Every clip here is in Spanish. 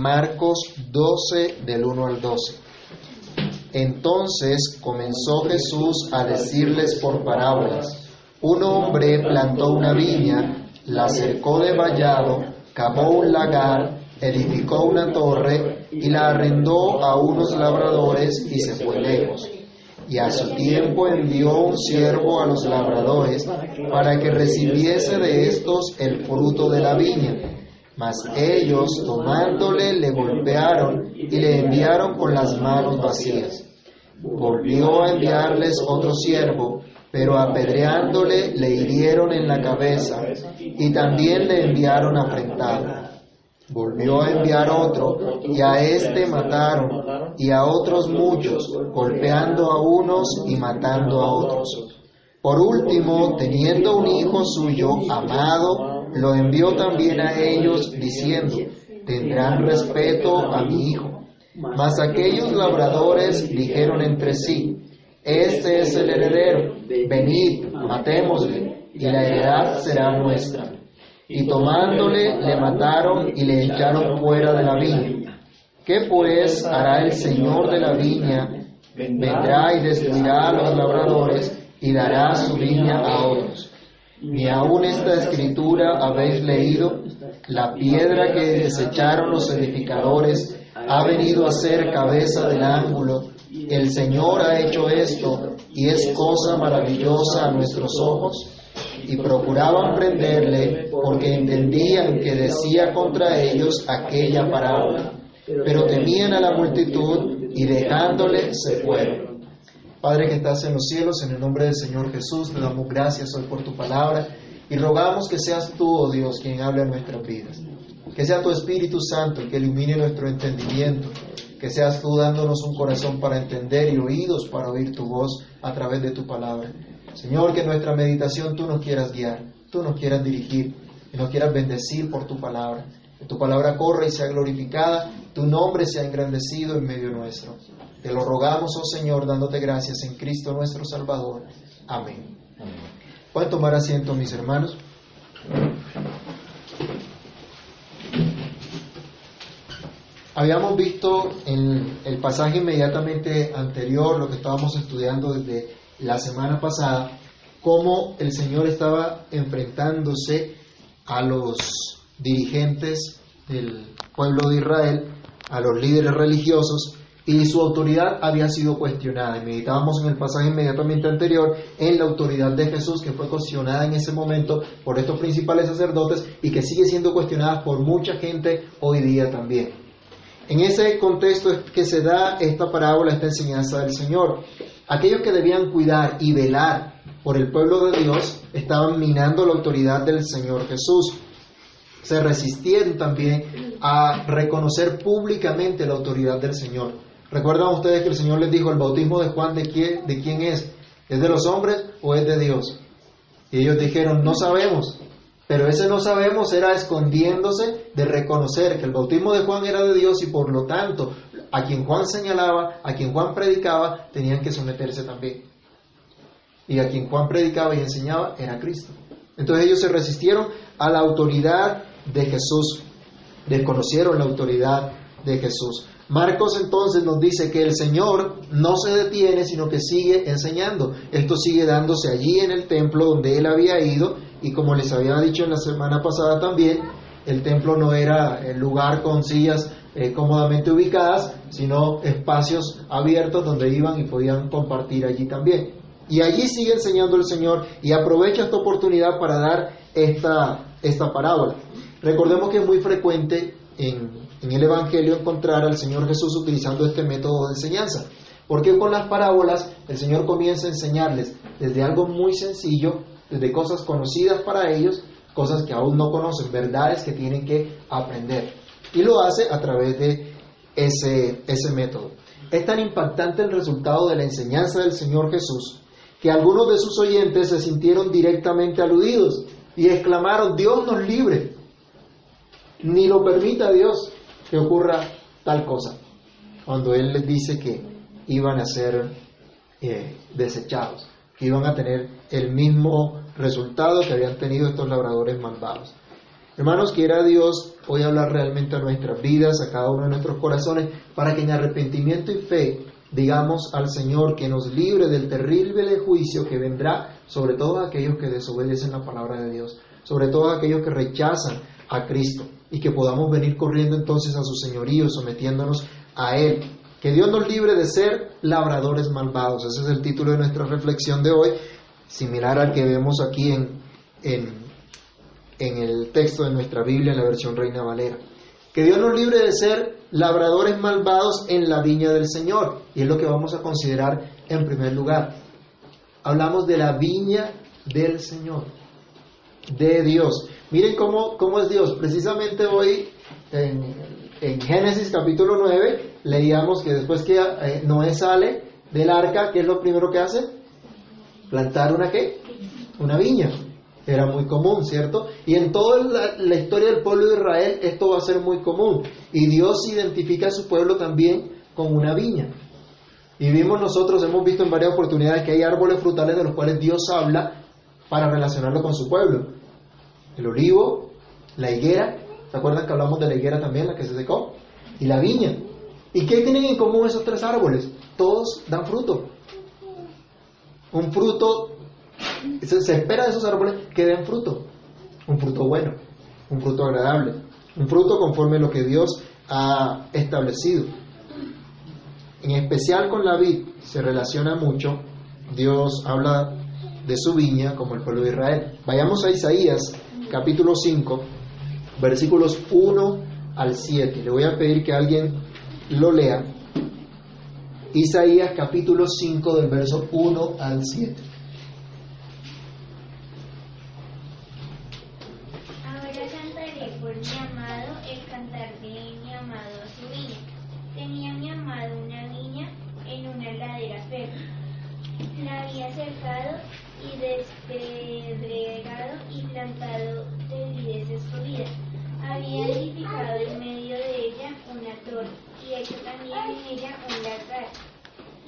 Marcos 12 del 1 al 12. Entonces comenzó Jesús a decirles por parábolas, un hombre plantó una viña, la cercó de vallado, cavó un lagar, edificó una torre y la arrendó a unos labradores y se fue lejos. Y a su tiempo envió un siervo a los labradores para que recibiese de estos el fruto de la viña. Mas ellos, tomándole, le golpearon y le enviaron con las manos vacías. Volvió a enviarles otro siervo, pero apedreándole le hirieron en la cabeza y también le enviaron afrentado. Volvió a enviar otro, y a éste mataron, y a otros muchos, golpeando a unos y matando a otros. Por último, teniendo un hijo suyo amado, lo envió también a ellos, diciendo, tendrán respeto a mi hijo. Mas aquellos labradores dijeron entre sí, este es el heredero, venid, matémosle, y la heredad será nuestra y tomándole le mataron y le echaron fuera de la viña. ¿Qué pues hará el Señor de la viña? Vendrá y destruirá a los labradores y dará su viña a otros. Ni aún esta escritura habéis leído, la piedra que desecharon los edificadores ha venido a ser cabeza del ángulo. El Señor ha hecho esto y es cosa maravillosa a nuestros ojos y procuraban prenderle porque entendían que decía contra ellos aquella parábola, pero temían a la multitud y dejándole se fueron. Padre que estás en los cielos, en el nombre del Señor Jesús, te damos gracias hoy por tu palabra y rogamos que seas tú, oh Dios, quien hable en nuestras vidas. Que sea tu Espíritu Santo el que ilumine nuestro entendimiento, que seas tú dándonos un corazón para entender y oídos para oír tu voz a través de tu palabra. Señor, que nuestra meditación tú nos quieras guiar, tú nos quieras dirigir, y nos quieras bendecir por tu palabra. Que tu palabra corra y sea glorificada, tu nombre sea engrandecido en medio nuestro. Te lo rogamos, oh Señor, dándote gracias en Cristo nuestro Salvador. Amén. Pueden tomar asiento, mis hermanos. Habíamos visto en el pasaje inmediatamente anterior, lo que estábamos estudiando desde la semana pasada cómo el Señor estaba enfrentándose a los dirigentes del pueblo de Israel, a los líderes religiosos, y su autoridad había sido cuestionada. Y meditábamos en el pasaje inmediatamente anterior en la autoridad de Jesús, que fue cuestionada en ese momento por estos principales sacerdotes y que sigue siendo cuestionada por mucha gente hoy día también. En ese contexto es que se da esta parábola, esta enseñanza del Señor. Aquellos que debían cuidar y velar por el pueblo de Dios estaban minando la autoridad del Señor Jesús. Se resistieron también a reconocer públicamente la autoridad del Señor. ¿Recuerdan ustedes que el Señor les dijo, el bautismo de Juan de quién, de quién es? ¿Es de los hombres o es de Dios? Y ellos dijeron, no sabemos. Pero ese no sabemos era escondiéndose de reconocer que el bautismo de Juan era de Dios y por lo tanto a quien Juan señalaba, a quien Juan predicaba, tenían que someterse también. Y a quien Juan predicaba y enseñaba era Cristo. Entonces ellos se resistieron a la autoridad de Jesús, desconocieron la autoridad de Jesús. Marcos entonces nos dice que el Señor no se detiene, sino que sigue enseñando. Esto sigue dándose allí en el templo donde él había ido y como les había dicho en la semana pasada también, el templo no era el lugar con sillas eh, cómodamente ubicadas, sino espacios abiertos donde iban y podían compartir allí también. Y allí sigue enseñando el Señor y aprovecha esta oportunidad para dar esta, esta parábola. Recordemos que es muy frecuente en, en el Evangelio encontrar al Señor Jesús utilizando este método de enseñanza. Porque con las parábolas el Señor comienza a enseñarles desde algo muy sencillo, desde cosas conocidas para ellos, cosas que aún no conocen, verdades que tienen que aprender. Y lo hace a través de ese, ese método. Es tan impactante el resultado de la enseñanza del Señor Jesús que algunos de sus oyentes se sintieron directamente aludidos y exclamaron, Dios nos libre, ni lo permita Dios que ocurra tal cosa, cuando Él les dice que iban a ser eh, desechados, que iban a tener el mismo resultado que habían tenido estos labradores malvados. Hermanos, quiera Dios hoy hablar realmente a nuestras vidas, a cada uno de nuestros corazones, para que en arrepentimiento y fe digamos al Señor que nos libre del terrible juicio que vendrá sobre todos aquellos que desobedecen la palabra de Dios, sobre todos aquellos que rechazan a Cristo y que podamos venir corriendo entonces a su señorío, sometiéndonos a Él. Que Dios nos libre de ser labradores malvados. Ese es el título de nuestra reflexión de hoy, similar al que vemos aquí en, en en el texto de nuestra Biblia, en la versión Reina Valera. Que Dios nos libre de ser labradores malvados en la viña del Señor. Y es lo que vamos a considerar en primer lugar. Hablamos de la viña del Señor, de Dios. Miren cómo, cómo es Dios. Precisamente hoy, en, Génesis capítulo 9, leíamos que después que eh, Noé sale del arca, ¿qué es lo primero que hace? Plantar una qué? Una viña era muy común, ¿cierto? Y en toda la, historia del pueblo de Israel esto va a ser muy común. Y Dios identifica a su pueblo también con una viña. Y vimos nosotros, hemos visto en varias oportunidades que hay árboles frutales de los cuales Dios habla para relacionarlo con su pueblo. El olivo, la higuera, ¿se acuerdan que hablamos de la higuera también, la que se secó? Y la viña. ¿Y qué tienen en común esos tres árboles? Todos dan fruto. Un fruto se, espera de esos árboles que den fruto, un fruto bueno, un fruto agradable, un fruto conforme a lo que Dios ha establecido. En especial con la vid se relaciona mucho, Dios habla de su viña como el pueblo de Israel. Vayamos a Isaías capítulo 5, versículos 1 al 7. Le voy a pedir que alguien lo lea. Isaías capítulo 5 del verso 1 al 7.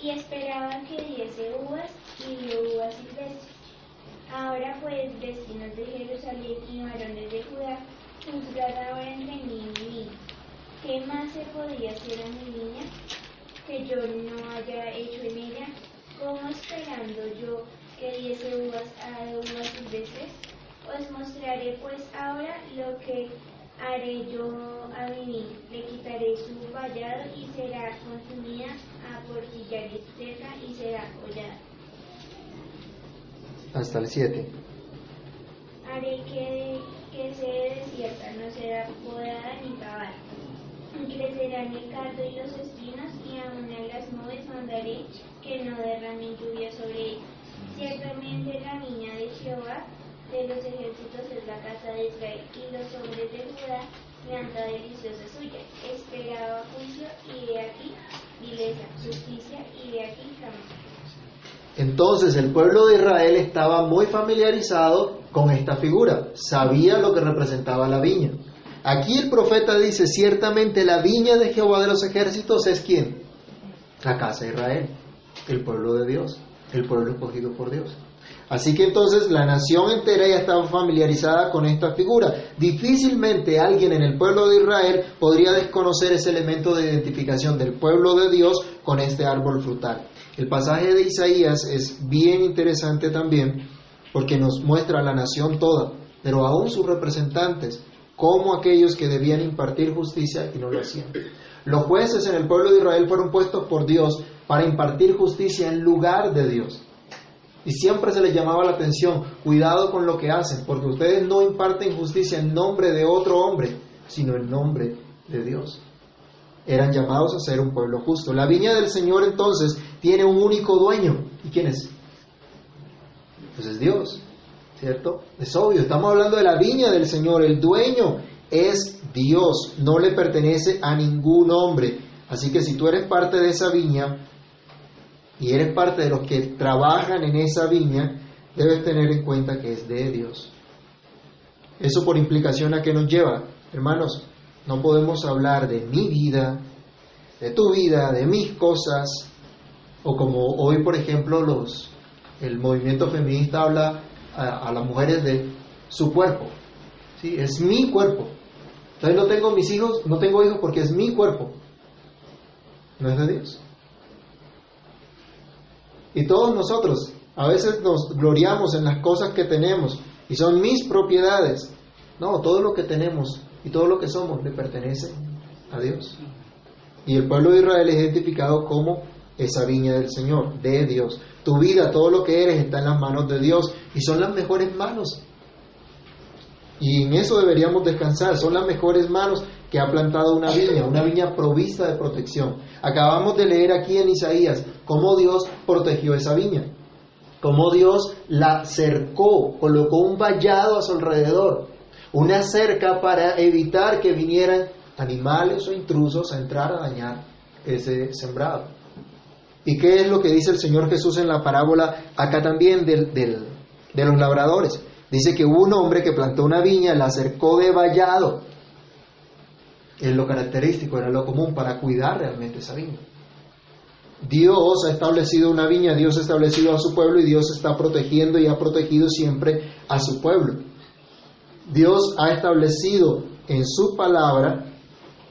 y esperaban que diese uvas y dio uvas silvestres. Ahora pues, vecinos de Jerusalén y varones de Judá, juzgad ahora entre mí y mí. ¿Qué más se podía hacer a mi niña que yo no haya hecho en ella? ¿Cómo esperando yo que diese uvas a uvas silvestres? Os mostraré pues ahora lo que haré yo a mí, le quitaré su vallado y será consumida a portillar seca y será hollada. Hasta el 7. Haré que, que sea desierta, no será podada ni cavada. Crecerán el cardo y los espinos, y aún en las nubes mandaré que no derramen lluvia sobre ella. Ciertamente la niña de Jehová de los ejércitos es la casa de Israel, deliciosa suya. Juicio, y aquí justicia, y aquí. Entonces el pueblo de Israel estaba muy familiarizado con esta figura, sabía lo que representaba la viña. Aquí el profeta dice, ciertamente la viña de Jehová de los ejércitos es quién? La casa de Israel, el pueblo de Dios, el pueblo escogido por Dios. Así que entonces la nación entera ya estaba familiarizada con esta figura. Difícilmente alguien en el pueblo de Israel podría desconocer ese elemento de identificación del pueblo de Dios con este árbol frutal. El pasaje de Isaías es bien interesante también porque nos muestra a la nación toda, pero aún sus representantes, como aquellos que debían impartir justicia y no lo hacían. Los jueces en el pueblo de Israel fueron puestos por Dios para impartir justicia en lugar de Dios. Y siempre se les llamaba la atención, cuidado con lo que hacen, porque ustedes no imparten justicia en nombre de otro hombre, sino en nombre de Dios. Eran llamados a ser un pueblo justo. La viña del Señor entonces tiene un único dueño. ¿Y quién es? Pues es Dios, ¿cierto? Es obvio, estamos hablando de la viña del Señor. El dueño es Dios, no le pertenece a ningún hombre. Así que si tú eres parte de esa viña, y eres parte de los que trabajan en esa viña, debes tener en cuenta que es de Dios. Eso por implicación a qué nos lleva, hermanos, no podemos hablar de mi vida, de tu vida, de mis cosas, o como hoy, por ejemplo, los, el movimiento feminista habla a, las mujeres de su cuerpo, ¿sí? Es mi cuerpo. Entonces no tengo mis hijos, no tengo hijos porque es mi cuerpo. No es de Dios. Y todos nosotros a veces nos gloriamos en las cosas que tenemos y son mis propiedades. No, todo lo que tenemos y todo lo que somos le pertenece a Dios. Y el pueblo de Israel es identificado como esa viña del Señor, de Dios. Tu vida, todo lo que eres está en las manos de Dios y son las mejores manos. Y en eso deberíamos descansar, son las mejores manos que ha plantado una viña, una viña provista de protección. Acabamos de leer aquí en Isaías cómo Dios protegió esa viña, cómo Dios la cercó, colocó un vallado a su alrededor, una cerca para evitar que vinieran animales o intrusos a entrar a dañar ese sembrado. ¿Y qué es lo que dice el Señor Jesús en la parábola acá también del, de los labradores? Dice que hubo un hombre que plantó una viña, la cercó de vallado. Es lo característico, era lo común para cuidar realmente esa viña. Dios ha establecido una viña, Dios ha establecido a su pueblo y Dios está protegiendo y ha protegido siempre a su pueblo. Dios ha establecido en su palabra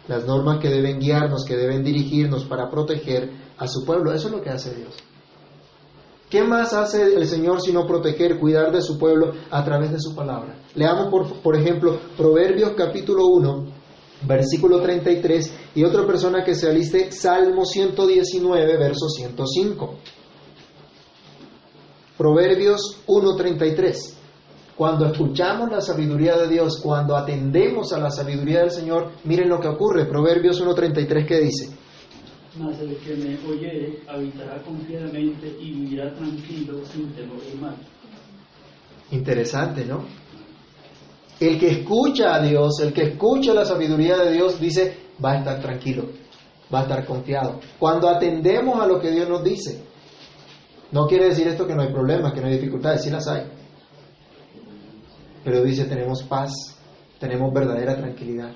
las normas que deben guiarnos, que deben dirigirnos para proteger a su pueblo. Eso es lo que hace Dios. ¿Qué más hace el Señor sino proteger, cuidar de su pueblo a través de su palabra? Leamos, por, por ejemplo, Proverbios capítulo 1, versículo 33, y otra persona que se aliste, Salmo 119, verso 105. Proverbios 1.33. Cuando escuchamos la sabiduría de Dios, cuando atendemos a la sabiduría del Señor, miren lo que ocurre. Proverbios 1.33 que dice. Mas el que me oye habitará confiadamente y vivirá tranquilo sin temor y mal. Interesante, ¿no? El que escucha a Dios, el que escucha la sabiduría de Dios, dice, va a estar tranquilo, va a estar confiado. Cuando atendemos a lo que Dios nos dice, no quiere decir esto que no hay problemas, que no hay dificultades, sí las hay. Pero dice, tenemos paz, tenemos verdadera tranquilidad.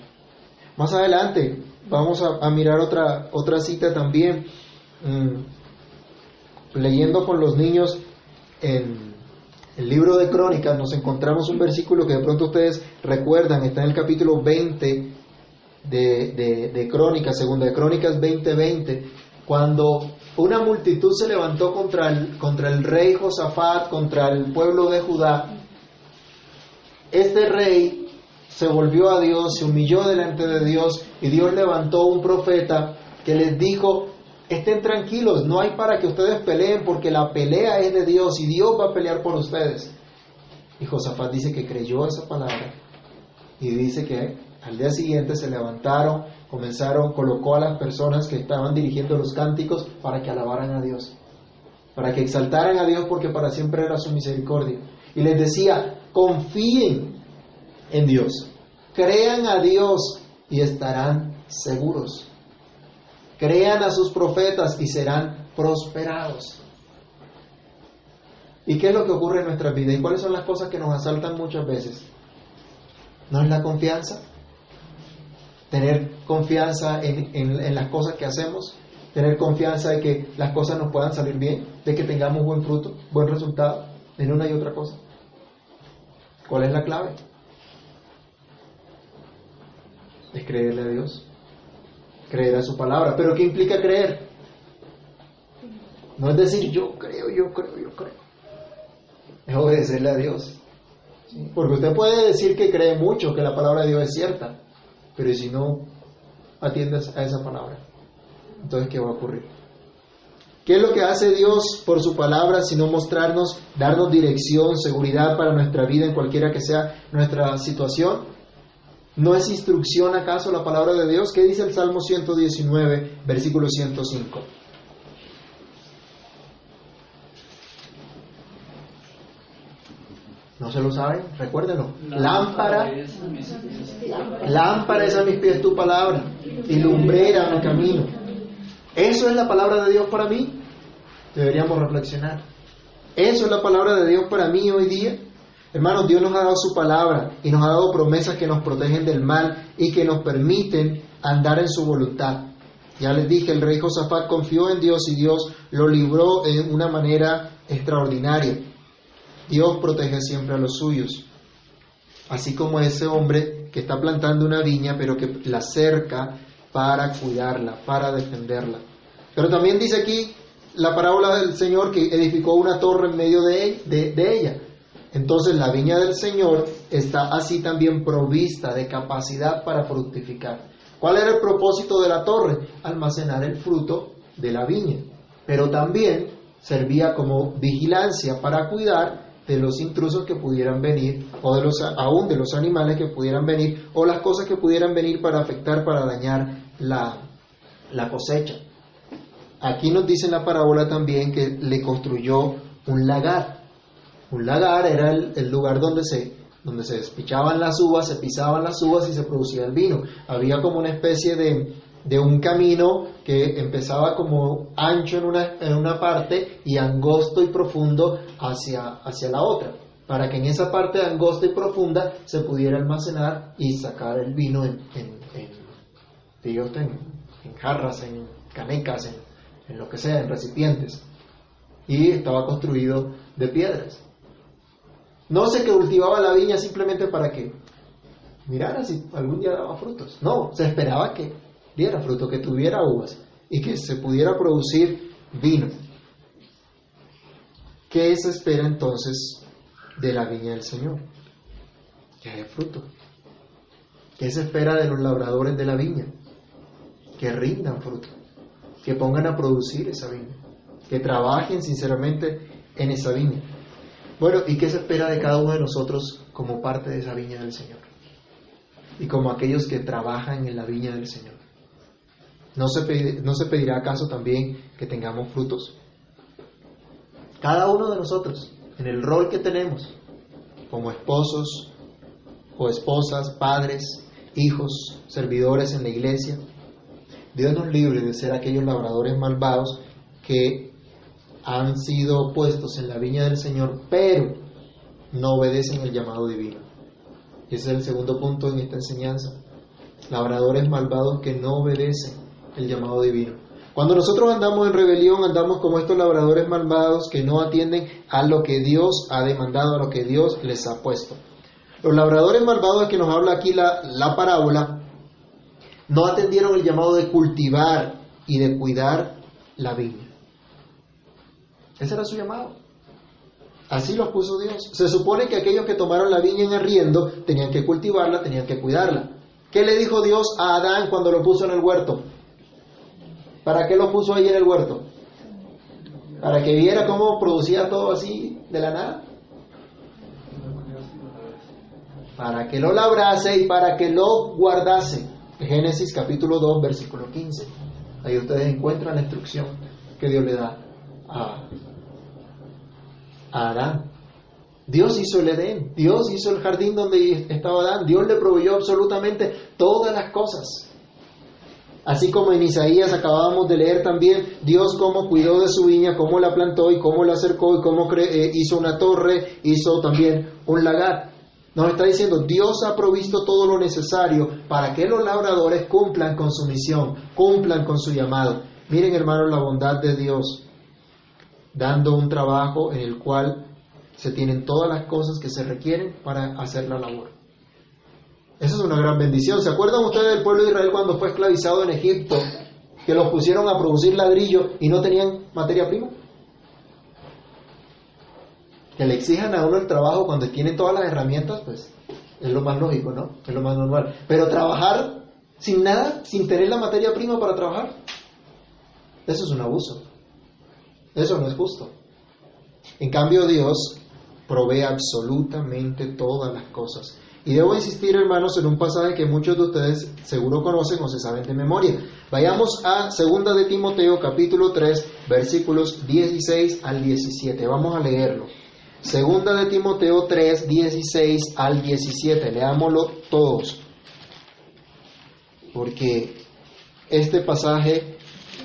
Más adelante vamos a, mirar otra, otra cita también, mm, leyendo con los niños en el libro de Crónicas, nos encontramos un versículo que de pronto ustedes recuerdan, está en el capítulo 20 de, de, Crónicas, segunda de Crónicas 20:20, cuando una multitud se levantó contra el, contra el rey Josafat, contra el pueblo de Judá, este rey se volvió a Dios, se humilló delante de Dios y Dios levantó un profeta que les dijo, estén tranquilos, no hay para que ustedes peleen porque la pelea es de Dios y Dios va a pelear por ustedes. Y Josafat dice que creyó esa palabra y dice que al día siguiente se levantaron, comenzaron, colocó a las personas que estaban dirigiendo los cánticos para que alabaran a Dios, para que exaltaran a Dios porque para siempre era su misericordia. Y les decía, confíen en Dios, crean a Dios y estarán seguros. Crean a sus profetas y serán prosperados. ¿Y qué es lo que ocurre en nuestra vida? ¿Y cuáles son las cosas que nos asaltan muchas veces? ¿No es la confianza? Tener confianza en, en, las cosas que hacemos, tener confianza de que las cosas nos puedan salir bien, de que tengamos buen fruto, buen resultado en una y otra cosa. ¿Cuál es la clave? Es creerle a Dios, creer a su palabra. ¿Pero qué implica creer? No es decir yo creo, yo creo, yo creo. Es obedecerle a Dios. Porque usted puede decir que cree mucho, que la palabra de Dios es cierta, pero si no atiendes a esa palabra, entonces ¿qué va a ocurrir? ¿Qué es lo que hace Dios por su palabra sino mostrarnos, darnos dirección, seguridad para nuestra vida en cualquiera que sea nuestra situación? ¿No es instrucción acaso la palabra de Dios? ¿Qué dice el Salmo 119, versículo 105? ¿No se lo saben? Recuérdenlo. Lámpara, lámpara es a mis pies tu palabra y lumbrera mi camino. ¿Eso es la palabra de Dios para mí? Deberíamos reflexionar. ¿Eso es la palabra de Dios para mí hoy día? Hermanos, Dios nos ha dado su palabra y nos ha dado promesas que nos protegen del mal y que nos permiten andar en su voluntad. Ya les dije, el rey Josafat confió en Dios y Dios lo libró de una manera extraordinaria. Dios protege siempre a los suyos. así como ese hombre que está plantando una viña, pero que la cerca para cuidarla, para defenderla. Pero también dice aquí la parábola del Señor que edificó una torre en medio de, de ella. Entonces la viña del Señor está así también provista de capacidad para fructificar. ¿Cuál era el propósito de la torre? Almacenar el fruto de la viña. Pero también servía como vigilancia para cuidar de los intrusos que pudieran venir, o de los, aún de los animales que pudieran venir, o las cosas que pudieran venir para afectar, para dañar la, la cosecha. Aquí nos dice en la parábola también que le construyó un lagar. Un lagar era el, lugar donde se, donde se despichaban las uvas, se pisaban las uvas y se producía el vino. Había como una especie de, de un camino que empezaba como ancho en una, en una parte y angosto y profundo hacia, hacia la otra, para que en esa parte angosta y profunda se pudiera almacenar y sacar el vino en, en, en, jarras, en canecas, en, en lo que sea, en recipientes. Y estaba construido de piedras. No se cultivaba la viña simplemente para que mirara si algún día daba frutos. No, se esperaba que diera fruto, que tuviera uvas y que se pudiera producir vino. ¿Qué se espera entonces de la viña del Señor? Que haya fruto. ¿Qué se espera de los labradores de la viña? Que rindan fruto, que pongan a producir esa viña, que trabajen sinceramente en esa viña. Bueno, ¿y qué se espera de cada uno de nosotros como parte de esa viña del Señor? Y como aquellos que trabajan en la viña del Señor. ¿No se, pedirá acaso también que tengamos frutos? Cada uno de nosotros, en el rol que tenemos, como esposos o esposas, padres, hijos, servidores en la iglesia, Dios nos libre de ser aquellos labradores malvados que han sido puestos en la viña del Señor, pero no obedecen el llamado divino. ese es el segundo punto en esta enseñanza. Labradores malvados que no obedecen el llamado divino. Cuando nosotros andamos en rebelión, andamos como estos labradores malvados que no atienden a lo que Dios ha demandado, a lo que Dios les ha puesto. Los labradores malvados que nos habla aquí la, la parábola, no atendieron el llamado de cultivar y de cuidar la viña. Ese era su llamado. Así lo puso Dios. Se supone que aquellos que tomaron la viña en arriendo tenían que cultivarla, tenían que cuidarla. ¿Qué le dijo Dios a Adán cuando lo puso en el huerto? ¿Para qué lo puso ahí en el huerto? Para que viera cómo producía todo así de la nada. Para que lo labrase y para que lo guardase. Génesis capítulo 2, versículo 15. Ahí ustedes encuentran la instrucción que Dios le da a, a Adán. Dios hizo el Edén, Dios hizo el jardín donde estaba Adán, Dios le proveyó absolutamente todas las cosas. Así como en Isaías acabábamos de leer también Dios cómo cuidó de su viña, cómo la plantó y cómo la acercó y cómo eh, hizo una torre, hizo también un lagar. Nos está diciendo, Dios ha provisto todo lo necesario para que los labradores cumplan con su misión, cumplan con su llamado. Miren hermanos la bondad de Dios, dando un trabajo en el cual se tienen todas las cosas que se requieren para hacer la labor. Esa es una gran bendición. ¿Se acuerdan ustedes del pueblo de Israel cuando fue esclavizado en Egipto? Que los pusieron a producir ladrillo y no tenían materia prima. Que le exijan a uno el trabajo cuando tienen todas las herramientas, pues es lo más lógico, ¿no? Es lo más normal. Pero trabajar sin nada, sin tener la materia prima para trabajar, eso es un abuso. Eso no es justo. En cambio, Dios provee absolutamente todas las cosas. Y debo insistir, hermanos, en un pasaje que muchos de ustedes seguro conocen o se saben de memoria. Vayamos a 2 de Timoteo capítulo 3, versículos 16 al 17. Vamos a leerlo. Segunda de Timoteo 3, 16 al 17. Leámoslo todos. Porque este pasaje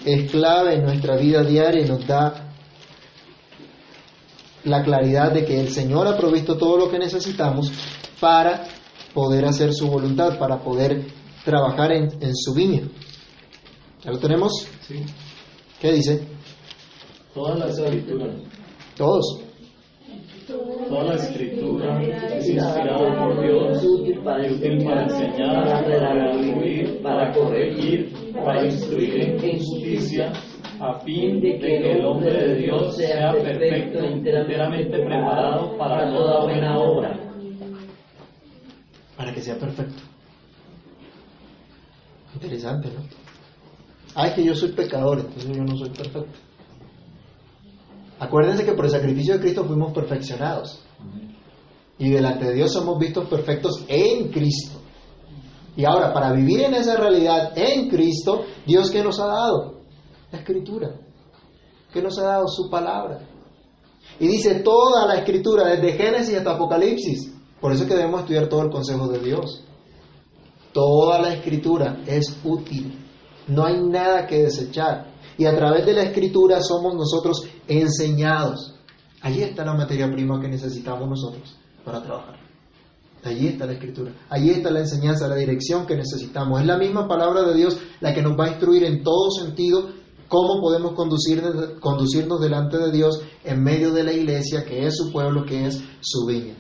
es clave en nuestra vida diaria y nos da la claridad de que el Señor ha provisto todo lo que necesitamos para poder hacer su voluntad, para poder trabajar en, su viña. ¿Ya lo tenemos? Sí. ¿Qué dice? Todas las escrituras. Todos. Toda la escritura es inspirada por Dios y útil para enseñar, para redarguir, para corregir, para instruir en justicia, a fin de que el hombre de Dios sea perfecto, enteramente preparado para toda buena obra. Para que sea perfecto. Interesante, ¿no? Ay, que yo soy pecador, entonces yo no soy perfecto. Acuérdense que por el sacrificio de Cristo fuimos perfeccionados. Y delante de Dios somos vistos perfectos en Cristo. Y ahora, para vivir en esa realidad en Cristo, Dios que nos ha dado? La escritura. que nos ha dado? Su palabra. Y dice toda la escritura, desde Génesis hasta Apocalipsis. Por eso es que debemos estudiar todo el consejo de Dios. Toda la escritura es útil. No hay nada que desechar. Y a través de la escritura somos nosotros enseñados. Allí está la materia prima que necesitamos nosotros para trabajar. Allí está la escritura. Allí está la enseñanza, la dirección que necesitamos. Es la misma palabra de Dios la que nos va a instruir en todo sentido cómo podemos conducirnos, conducirnos delante de Dios en medio de la iglesia, que es su pueblo, que es su viña.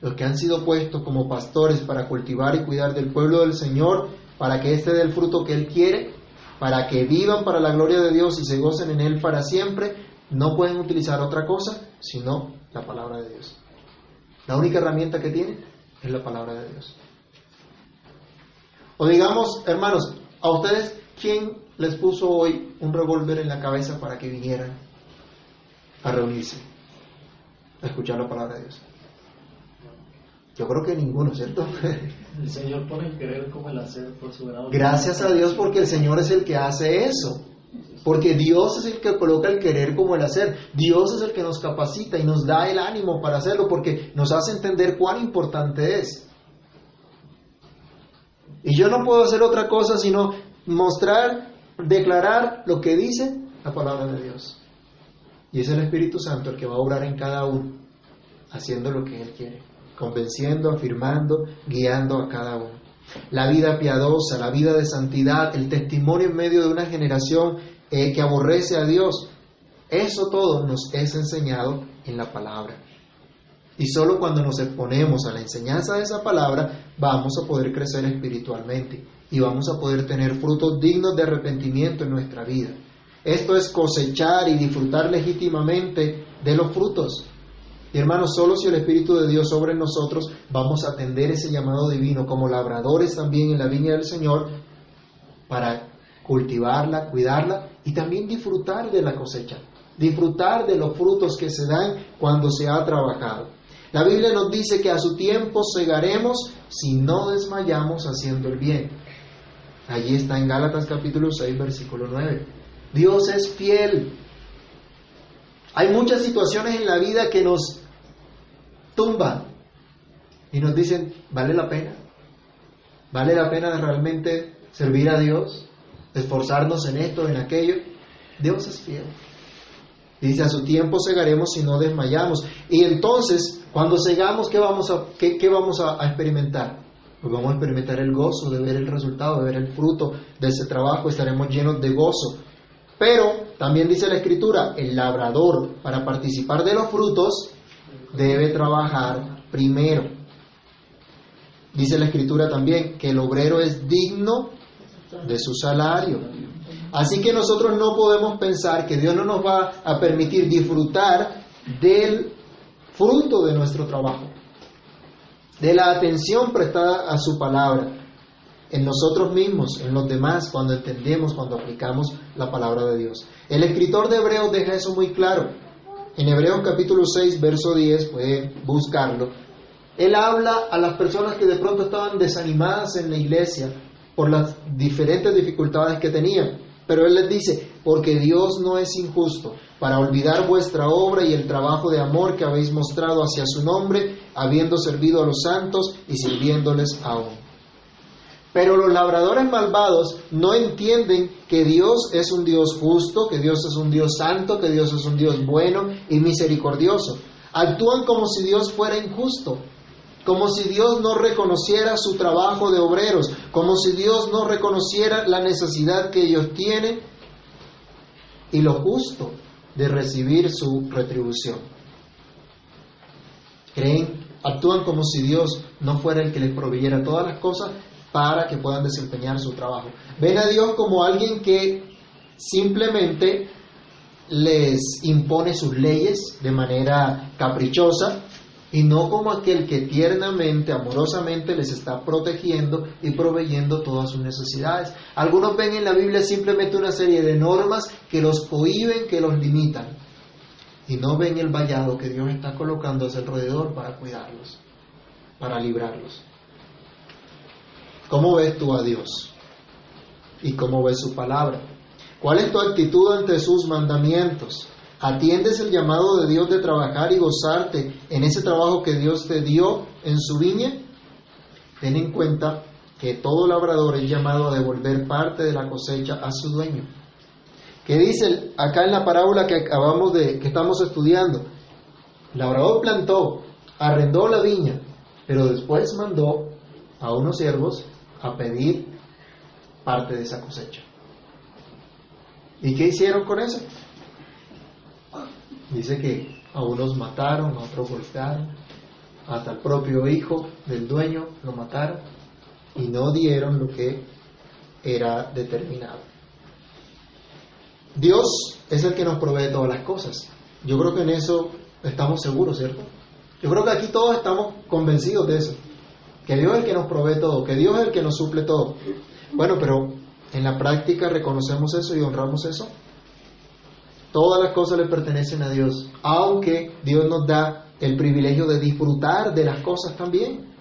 Los que han sido puestos como pastores para cultivar y cuidar del pueblo del Señor, para que éste dé el fruto que Él quiere, para que vivan para la gloria de Dios y se gocen en Él para siempre, no pueden utilizar otra cosa sino la palabra de Dios. La única herramienta que tienen es la palabra de Dios. O digamos, hermanos, a ustedes, ¿quién les puso hoy un revólver en la cabeza para que vinieran a reunirse, a escuchar la palabra de Dios? Yo creo que ninguno, ¿cierto? El Señor pone el querer como el hacer por su grado. Gracias a Dios porque el Señor es el que hace eso. Porque Dios es el que coloca el querer como el hacer. Dios es el que nos capacita y nos da el ánimo para hacerlo porque nos hace entender cuán importante es. Y yo no puedo hacer otra cosa sino mostrar, declarar lo que dice la palabra de Dios. Y es el Espíritu Santo el que va a obrar en cada uno, haciendo lo que Él quiere convenciendo, afirmando, guiando a cada uno. La vida piadosa, la vida de santidad, el testimonio en medio de una generación eh, que aborrece a Dios, eso todo nos es enseñado en la palabra. Y solo cuando nos exponemos a la enseñanza de esa palabra vamos a poder crecer espiritualmente y vamos a poder tener frutos dignos de arrepentimiento en nuestra vida. Esto es cosechar y disfrutar legítimamente de los frutos. Y hermanos, solo si el Espíritu de Dios sobre nosotros vamos a atender ese llamado divino como labradores también en la viña del Señor para cultivarla, cuidarla y también disfrutar de la cosecha, disfrutar de los frutos que se dan cuando se ha trabajado. La Biblia nos dice que a su tiempo segaremos si no desmayamos haciendo el bien. Allí está en Gálatas capítulo 6, versículo 9. Dios es fiel. Hay muchas situaciones en la vida que nos tumba y nos dicen, ¿vale la pena? ¿Vale la pena realmente servir a Dios? ¿Esforzarnos en esto, en aquello? Dios es fiel. Dice, a su tiempo segaremos si no desmayamos. Y entonces, cuando segamos, ¿qué vamos a, qué, vamos a, experimentar? Pues vamos a experimentar el gozo de ver el resultado, de ver el fruto de ese trabajo, estaremos llenos de gozo. Pero también dice la escritura, el labrador para participar de los frutos debe trabajar primero. Dice la escritura también que el obrero es digno de su salario. Así que nosotros no podemos pensar que Dios no nos va a permitir disfrutar del fruto de nuestro trabajo, de la atención prestada a su palabra, en nosotros mismos, en los demás, cuando entendemos, cuando aplicamos la palabra de Dios. El escritor de Hebreos deja eso muy claro. En Hebreos capítulo 6, verso 10, puede buscarlo. Él habla a las personas que de pronto estaban desanimadas en la iglesia por las diferentes dificultades que tenían. Pero Él les dice, porque Dios no es injusto para olvidar vuestra obra y el trabajo de amor que habéis mostrado hacia su nombre, habiendo servido a los santos y sirviéndoles aún. Pero los labradores malvados no entienden que Dios es un Dios justo, que Dios es un Dios santo, que Dios es un Dios bueno y misericordioso. Actúan como si Dios fuera injusto, como si Dios no reconociera su trabajo de obreros, como si Dios no reconociera la necesidad que ellos tienen y lo justo de recibir su retribución. Creen, actúan como si Dios no fuera el que les proveyera todas las cosas para que puedan desempeñar su trabajo. Ven a Dios como alguien que simplemente les impone sus leyes de manera caprichosa y no como aquel que tiernamente, amorosamente les está protegiendo y proveyendo todas sus necesidades. Algunos ven en la Biblia simplemente una serie de normas que los cohiben, que los limitan, y no ven el vallado que Dios está colocando a su alrededor para cuidarlos, para librarlos. ¿Cómo ves tú a Dios? ¿Y cómo ves su palabra? ¿Cuál es tu actitud ante sus mandamientos? ¿Atiendes el llamado de Dios de trabajar y gozarte en ese trabajo que Dios te dio en su viña? Ten en cuenta que todo labrador es llamado a devolver parte de la cosecha a su dueño. ¿Qué dice acá en la parábola que acabamos de que estamos estudiando? El labrador plantó, arrendó la viña, pero después mandó a unos siervos a pedir parte de esa cosecha. ¿Y qué hicieron con eso? Dice que a unos mataron, a otros golpearon, hasta el propio hijo del dueño lo mataron y no dieron lo que era determinado. Dios es el que nos provee todas las cosas. Yo creo que en eso estamos seguros, ¿cierto? Yo creo que aquí todos estamos convencidos de eso. Que Dios es el que nos provee todo, que Dios es el que nos suple todo. Bueno, pero en la práctica reconocemos eso y honramos eso. Todas las cosas le pertenecen a Dios, aunque Dios nos da el privilegio de disfrutar de las cosas también.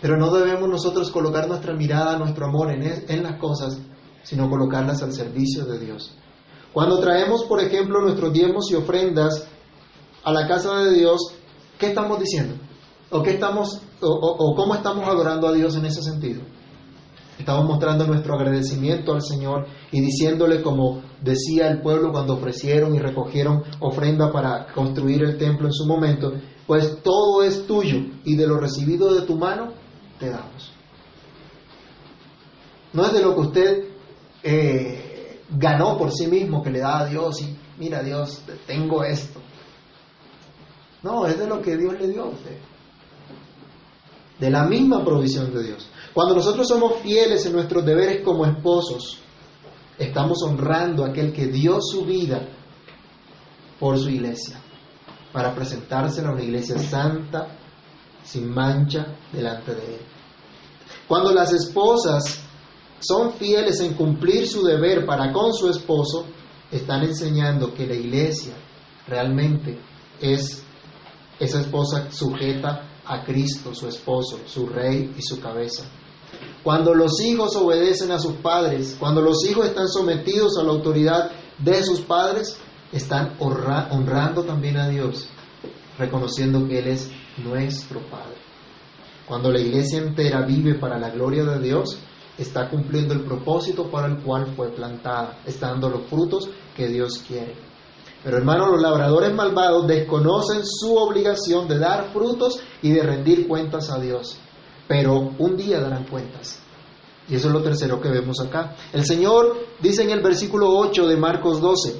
Pero no debemos nosotros colocar nuestra mirada, nuestro amor en, en las cosas, sino colocarlas al servicio de Dios. Cuando traemos, por ejemplo, nuestros diezmos y ofrendas a la casa de Dios, ¿qué estamos diciendo? ¿O, qué estamos, o, o cómo estamos adorando a Dios en ese sentido? Estamos mostrando nuestro agradecimiento al Señor y diciéndole como decía el pueblo cuando ofrecieron y recogieron ofrenda para construir el templo en su momento, pues todo es tuyo y de lo recibido de tu mano te damos. No es de lo que usted eh, ganó por sí mismo que le da a Dios y mira Dios, tengo esto. No, es de lo que Dios le dio a usted. De la misma provisión de Dios. Cuando nosotros somos fieles en nuestros deberes como esposos, estamos honrando a aquel que dio su vida por su iglesia, para presentársela a una iglesia santa, sin mancha, delante de él. Cuando las esposas son fieles en cumplir su deber para con su esposo, están enseñando que la iglesia realmente es esa esposa sujeta a Cristo, su esposo, su rey y su cabeza. Cuando los hijos obedecen a sus padres, cuando los hijos están sometidos a la autoridad de sus padres, están honrando también a Dios, reconociendo que Él es nuestro Padre. Cuando la iglesia entera vive para la gloria de Dios, está cumpliendo el propósito para el cual fue plantada, está dando los frutos que Dios quiere. Pero hermanos, los labradores malvados desconocen su obligación de dar frutos y de rendir cuentas a Dios pero un día darán cuentas. Y eso es lo tercero que vemos acá. El Señor dice en el versículo 8 de Marcos 12,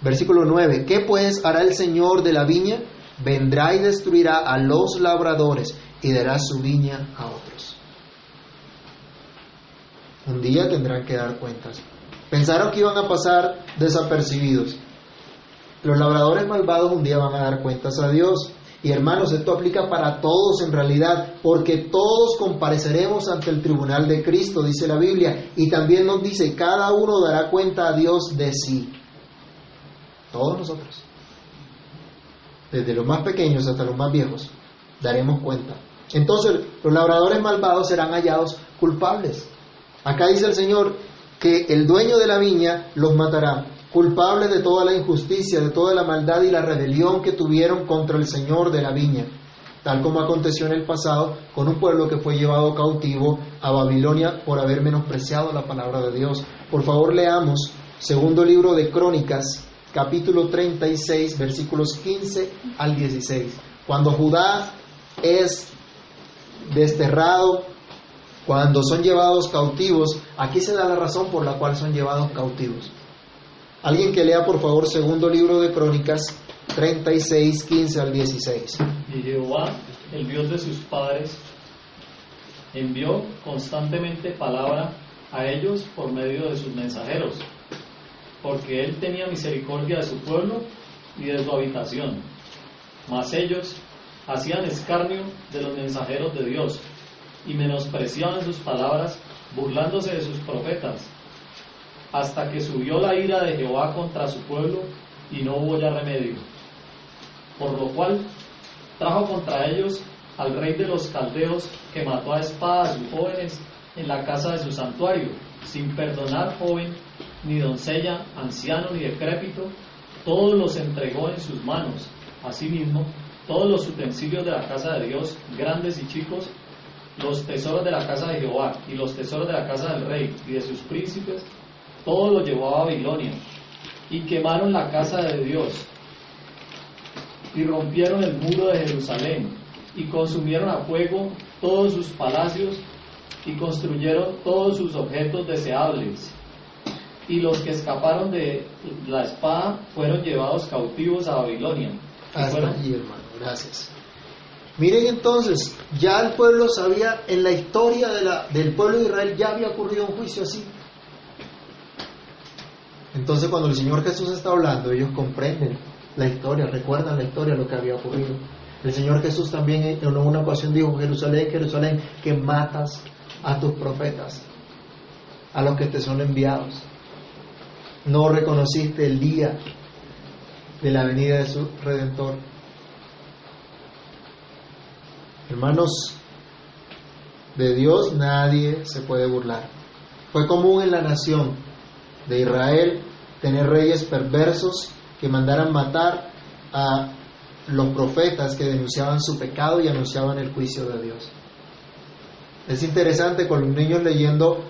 versículo 9, ¿qué pues hará el Señor de la viña? Vendrá y destruirá a los labradores y dará su viña a otros. Un día tendrán que dar cuentas. Pensaron que iban a pasar desapercibidos. Los labradores malvados un día van a dar cuentas a Dios. Y hermanos, esto aplica para todos en realidad, porque todos compareceremos ante el tribunal de Cristo, dice la Biblia, y también nos dice, cada uno dará cuenta a Dios de sí. Todos nosotros, desde los más pequeños hasta los más viejos, daremos cuenta. Entonces los labradores malvados serán hallados culpables. Acá dice el Señor que el dueño de la viña los matará culpables de toda la injusticia, de toda la maldad y la rebelión que tuvieron contra el Señor de la viña, tal como aconteció en el pasado con un pueblo que fue llevado cautivo a Babilonia por haber menospreciado la palabra de Dios. Por favor, leamos segundo libro de Crónicas, capítulo 36, versículos 15 al 16. Cuando Judá es desterrado, cuando son llevados cautivos, aquí se da la razón por la cual son llevados cautivos. Alguien que lea por favor segundo libro de Crónicas, 36, 15 al 16. Y Jehová, el Dios de sus padres, envió constantemente palabra a ellos por medio de sus mensajeros, porque él tenía misericordia de su pueblo y de su habitación. Mas ellos hacían escarnio de los mensajeros de Dios y menospreciaban sus palabras, burlándose de sus profetas, hasta que subió la ira de Jehová contra su pueblo y no hubo ya remedio. Por lo cual trajo contra ellos al rey de los caldeos que mató a espada a sus jóvenes en la casa de su santuario, sin perdonar joven, ni doncella, anciano, ni decrépito, todos los entregó en sus manos. Asimismo, todos los utensilios de la casa de Dios, grandes y chicos, los tesoros de la casa de Jehová y los tesoros de la casa del rey y de sus príncipes, todo lo llevó a Babilonia. Y quemaron la casa de Dios y rompieron el muro de Jerusalén y consumieron a fuego todos sus palacios y construyeron todos sus objetos deseables. Y los que escaparon de la espada fueron llevados cautivos a Babilonia. Hasta allí, hermano, gracias. Miren entonces, ya el pueblo sabía, en la historia de la, del pueblo de Israel ya había ocurrido un juicio así. Entonces cuando el Señor Jesús está hablando, ellos comprenden la historia, recuerdan la historia, lo que había ocurrido. El Señor Jesús también en una ocasión dijo, Jerusalén, Jerusalén, que matas a tus profetas, a los que te son enviados. No reconociste el día de la venida de su redentor. Hermanos, de Dios nadie se puede burlar. Fue común en la nación de Israel tener reyes perversos que mandaran matar a los profetas que denunciaban su pecado y anunciaban el juicio de Dios. Es interesante con los niños leyendo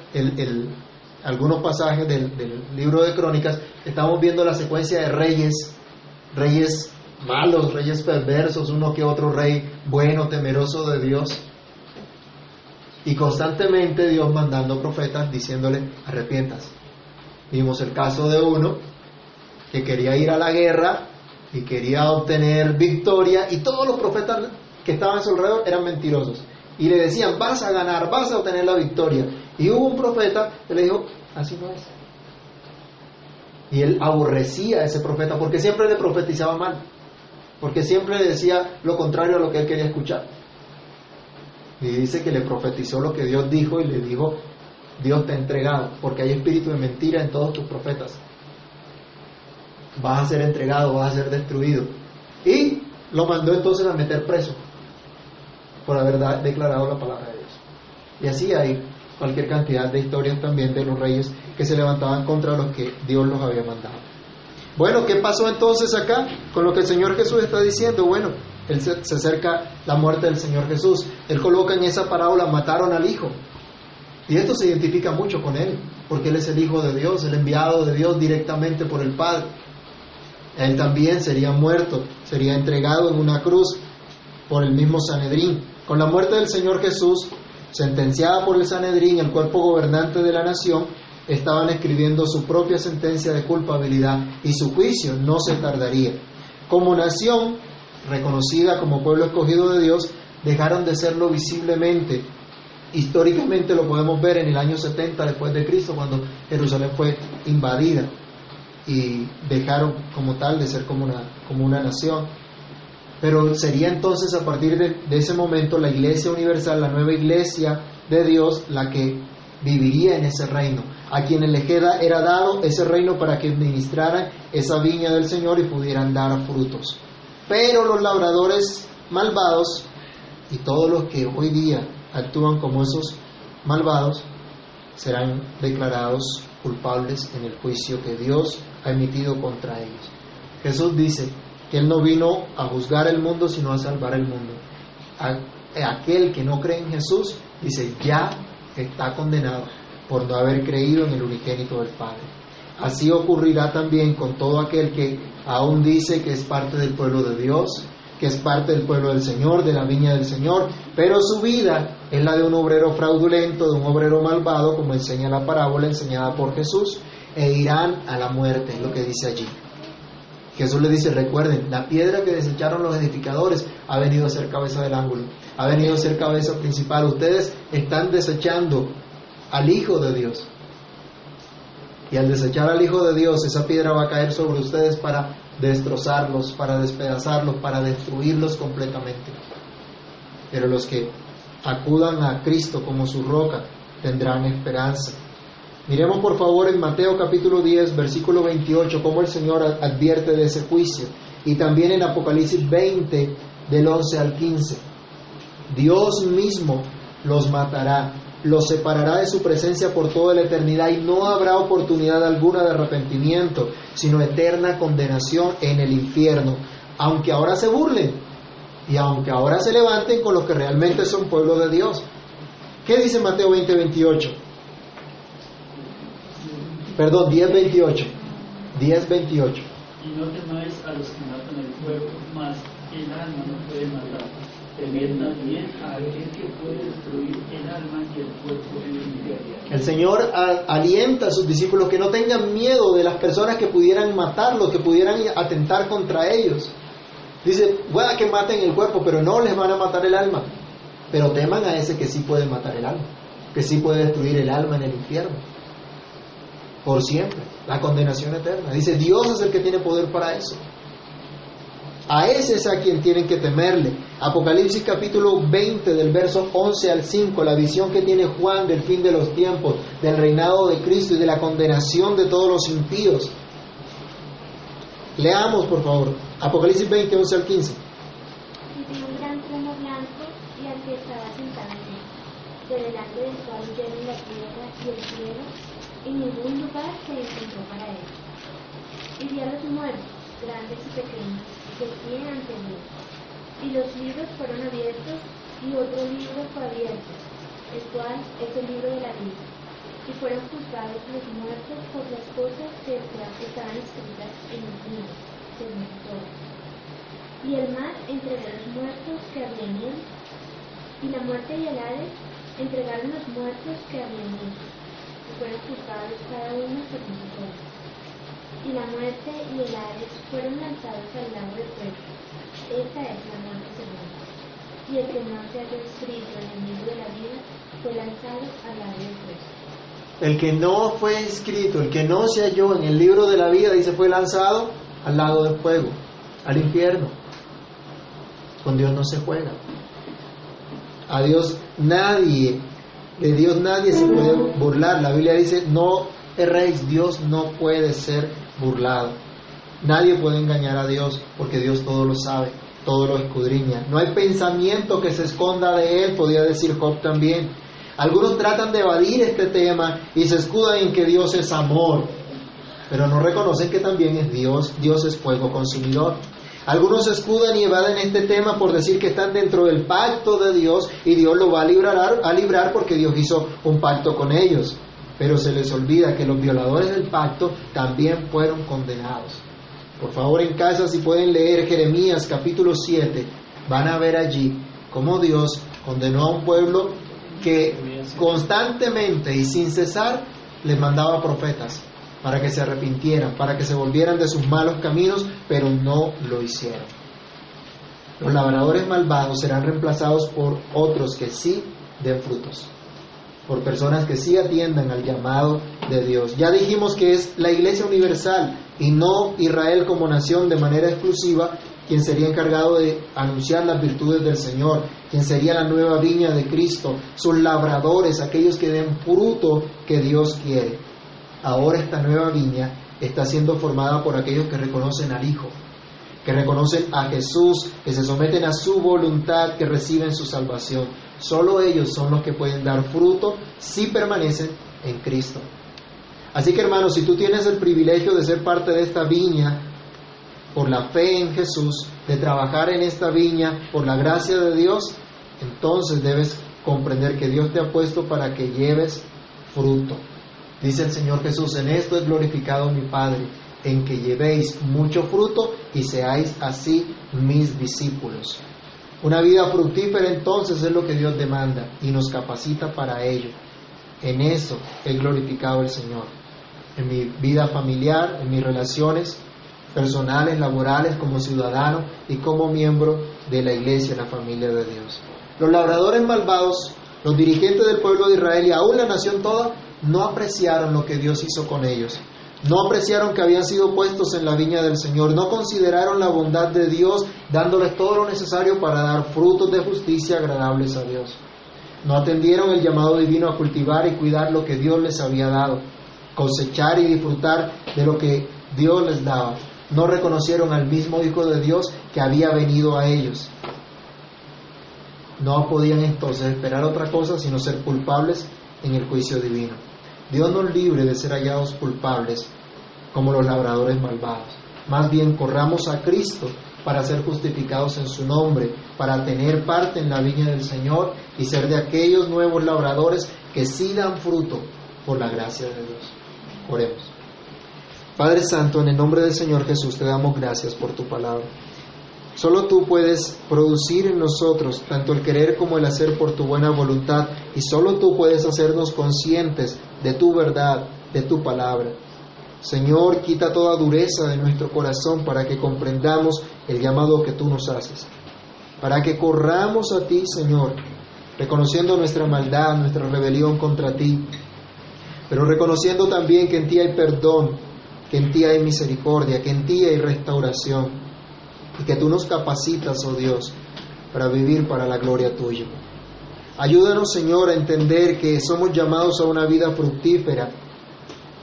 algunos pasajes del, del, libro de Crónicas, estamos viendo la secuencia de reyes, reyes malos, reyes perversos, uno que otro rey bueno, temeroso de Dios. Y constantemente Dios mandando profetas diciéndole, arrepientas. Vimos el caso de uno que quería ir a la guerra y quería obtener victoria y todos los profetas que estaban a su alrededor eran mentirosos y le decían, vas a ganar, vas a obtener la victoria. Y hubo un profeta que le dijo, así no es. Y él aborrecía a ese profeta porque siempre le profetizaba mal, porque siempre le decía lo contrario a lo que él quería escuchar. Y dice que le profetizó lo que Dios dijo y le dijo, Dios te ha entregado, porque hay espíritu de mentira en todos tus profetas. Vas a ser entregado, vas a ser destruido. Y lo mandó entonces a meter preso por haber declarado la palabra de Dios. Y así hay cualquier cantidad de historias también de los reyes que se levantaban contra los que Dios los había mandado. Bueno, ¿qué pasó entonces acá con lo que el Señor Jesús está diciendo? Bueno, él se, acerca la muerte del Señor Jesús. Él coloca en esa parábola, mataron al Hijo. Y esto se identifica mucho con Él, porque Él es el Hijo de Dios, el enviado de Dios directamente por el Padre. Él también sería muerto, sería entregado en una cruz por el mismo Sanedrín. Con la muerte del Señor Jesús, sentenciada por el Sanedrín, el cuerpo gobernante de la nación, estaban escribiendo su propia sentencia de culpabilidad y su juicio no se tardaría. Como nación, reconocida como pueblo escogido de Dios, dejaron de serlo visiblemente. Históricamente lo podemos ver en el año 70 después de Cristo, cuando Jerusalén fue invadida y dejaron como tal de ser como una, como una nación. Pero sería entonces a partir de, ese momento la iglesia universal, la nueva iglesia de Dios, la que viviría en ese reino, a quienes le queda, era dado ese reino para que administraran esa viña del Señor y pudieran dar frutos. Pero los labradores malvados y todos los que hoy día actúan como esos malvados serán declarados culpables en el juicio que Dios ha emitido contra ellos. Jesús dice, que Él no vino a juzgar el mundo, sino a salvar el mundo. aquel que no cree en Jesús, dice, ya está condenado por no haber creído en el unigénito del Padre. Así ocurrirá también con todo aquel que aún dice que es parte del pueblo de Dios, que es parte del pueblo del Señor, de la viña del Señor, pero su vida es la de un obrero fraudulento, de un obrero malvado, como enseña la parábola enseñada por Jesús, e irán a la muerte, es lo que dice allí. Jesús le dice, recuerden, la piedra que desecharon los edificadores ha venido a ser cabeza del ángulo, ha venido a ser cabeza principal. Ustedes están desechando al Hijo de Dios. Y al desechar al Hijo de Dios, esa piedra va a caer sobre ustedes para destrozarlos, para despedazarlos, para destruirlos completamente. Pero los que acudan a Cristo como su roca tendrán esperanza. Miremos por favor en Mateo capítulo 10, versículo 28, cómo el Señor advierte de ese juicio. Y también en Apocalipsis 20, del 11 al 15. Dios mismo los matará, los separará de su presencia por toda la eternidad y no habrá oportunidad alguna de arrepentimiento, sino eterna condenación en el infierno. Aunque ahora se burlen y aunque ahora se levanten con los que realmente son pueblo de Dios. ¿Qué dice Mateo 20, 28? Perdón, 10.28. 10.28. Y no temáis a los que matan el cuerpo, mas el alma no puede matar. El. El Señor alienta a sus discípulos que no tengan miedo de las personas que pudieran matarlos, que pudieran atentar contra ellos. Dice, pueda que maten el cuerpo, pero no les van a matar el alma. Pero teman a ese que sí puede matar el alma, que sí puede destruir el alma en el infierno por siempre, la condenación eterna. Dice, Dios es el que tiene poder para eso. A ese es a quien tienen que temerle. Apocalipsis capítulo 20 del verso 11 al 5, la visión que tiene Juan del fin de los tiempos, del reinado de Cristo y de la condenación de todos los impíos. Leamos, por favor, Apocalipsis 20, 11 al 15. Y un gran trono blanco y al que estaba delante del cual la tierra y el cielo, y ningún lugar se encontró para él. Y vi a los grandes y pequeños, de pie ante él. Y los libros fueron abiertos, y otro libro fue abierto, el cual es el libro de la vida. Y fueron juzgados los muertos por las cosas que estaban escritas en los libros, según todo. Y el mar entregó los muertos que había en él, y la muerte y el Hades entregaron los muertos que había en él, y fueron juzgados cada uno según obra. Y la muerte y el Hades fueron lanzados al lago de fuego. Esta es la muerte segunda. Y el que no se escrito en el libro de la vida fue lanzado al lago de fuego. El que no fue inscrito, el que no se halló en el libro de la vida, dice, fue lanzado al lago del fuego, al infierno. Con Dios no se juega. A Dios nadie, de Dios nadie se puede burlar. La Biblia dice, no erréis, Dios no puede ser burlado. Nadie puede engañar a Dios porque Dios todo lo sabe, todo lo escudriña. No hay pensamiento que se esconda de Él, podía decir Job también. Algunos tratan de evadir este tema y se escudan en que Dios es amor, pero no reconocen que también es Dios, Dios es fuego consumidor. Algunos se escudan y evaden este tema por decir que están dentro del pacto de Dios y Dios lo va a librar, a librar porque Dios hizo un pacto con ellos. Pero se les olvida que los violadores del pacto también fueron condenados. Por favor, en casa, si pueden leer Jeremías capítulo 7, van a ver allí cómo Dios condenó a un pueblo que constantemente y sin cesar les mandaba profetas para que se arrepintieran, para que se volvieran de sus malos caminos, pero no lo hicieron. Los labradores malvados serán reemplazados por otros que sí den frutos, por personas que sí atiendan al llamado de Dios. Ya dijimos que es la Iglesia Universal y no Israel como nación de manera exclusiva quien sería encargado de anunciar las virtudes del Señor, quien sería la nueva viña de Cristo, sus labradores, aquellos que den fruto que Dios quiere. Ahora esta nueva viña está siendo formada por aquellos que reconocen al Hijo, que reconocen a Jesús, que se someten a su voluntad, que reciben su salvación. Solo ellos son los que pueden dar fruto si permanecen en Cristo. Así que hermanos, si tú tienes el privilegio de ser parte de esta viña, por la fe en Jesús, de trabajar en esta viña, por la gracia de Dios, entonces debes comprender que Dios te ha puesto para que lleves fruto. Dice el Señor Jesús, en esto es glorificado mi Padre, en que llevéis mucho fruto y seáis así mis discípulos. Una vida fructífera entonces es lo que Dios demanda y nos capacita para ello. En eso es glorificado el Señor. En mi vida familiar, en mis relaciones, personales, laborales, como ciudadano y como miembro de la iglesia, la familia de Dios. Los labradores malvados, los dirigentes del pueblo de Israel y aún la nación toda, no apreciaron lo que Dios hizo con ellos. No apreciaron que habían sido puestos en la viña del Señor. No consideraron la bondad de Dios dándoles todo lo necesario para dar frutos de justicia agradables a Dios. No atendieron el llamado divino a cultivar y cuidar lo que Dios les había dado, cosechar y disfrutar de lo que Dios les daba. No reconocieron al mismo Hijo de Dios que había venido a ellos. No podían entonces esperar otra cosa sino ser culpables en el juicio divino. Dios nos libre de ser hallados culpables como los labradores malvados. Más bien corramos a Cristo para ser justificados en su nombre, para tener parte en la viña del Señor y ser de aquellos nuevos labradores que sí dan fruto por la gracia de Dios. Oremos. Padre Santo, en el nombre del Señor Jesús te damos gracias por tu palabra. Solo tú puedes producir en nosotros tanto el querer como el hacer por tu buena voluntad y solo tú puedes hacernos conscientes de tu verdad, de tu palabra. Señor, quita toda dureza de nuestro corazón para que comprendamos el llamado que tú nos haces. Para que corramos a ti, Señor, reconociendo nuestra maldad, nuestra rebelión contra ti, pero reconociendo también que en ti hay perdón, que en ti hay misericordia, que en ti hay restauración y que tú nos capacitas, oh Dios, para vivir para la gloria tuya. Ayúdanos, Señor, a entender que somos llamados a una vida fructífera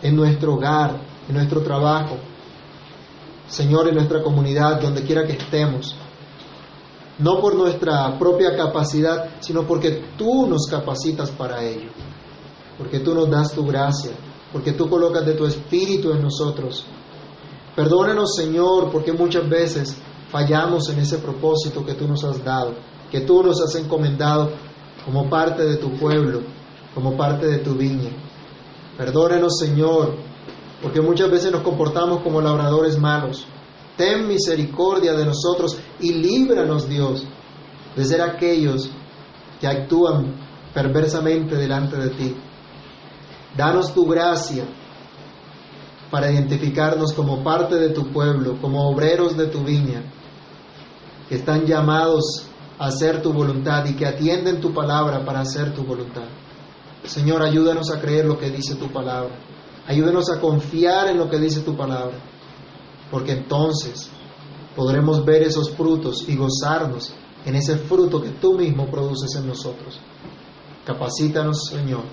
en nuestro hogar, en nuestro trabajo, Señor, en nuestra comunidad, donde quiera que estemos. No por nuestra propia capacidad, sino porque tú nos capacitas para ello. Porque tú nos das tu gracia, porque tú colocas de tu espíritu en nosotros. Perdónanos, Señor, porque muchas veces fallamos en ese propósito que tú nos has dado, que tú nos has encomendado como parte de tu pueblo, como parte de tu viña. Perdónenos, Señor, porque muchas veces nos comportamos como labradores malos. Ten misericordia de nosotros y líbranos, Dios, de ser aquellos que actúan perversamente delante de ti. Danos tu gracia para identificarnos como parte de tu pueblo, como obreros de tu viña, que están llamados a hacer tu voluntad y que atienden tu palabra para hacer tu voluntad. Señor, ayúdanos a creer lo que dice tu palabra. Ayúdanos a confiar en lo que dice tu palabra. Porque entonces podremos ver esos frutos y gozarnos en ese fruto que tú mismo produces en nosotros. Capacítanos, Señor,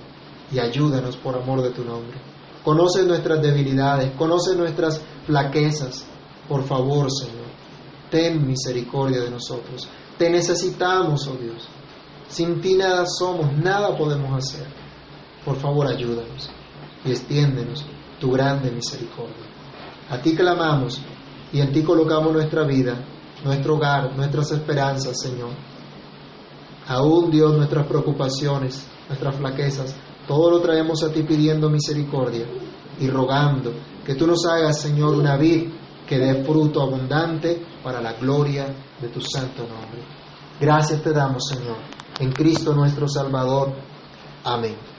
y ayúdanos por amor de tu nombre. Conoce nuestras debilidades, conoce nuestras flaquezas. Por favor, Señor, ten misericordia de nosotros. Te necesitamos, oh Dios. Sin ti nada somos, nada podemos hacer. Por favor, ayúdanos y extiéndenos tu grande misericordia. A ti clamamos y en ti colocamos nuestra vida, nuestro hogar, nuestras esperanzas, Señor. Aún, Dios, nuestras preocupaciones, nuestras flaquezas, todo lo traemos a ti pidiendo misericordia y rogando que tú nos hagas, Señor, una vid que dé fruto abundante para la gloria de tu santo nombre. Gracias te damos, Señor, en Cristo nuestro Salvador. Amén.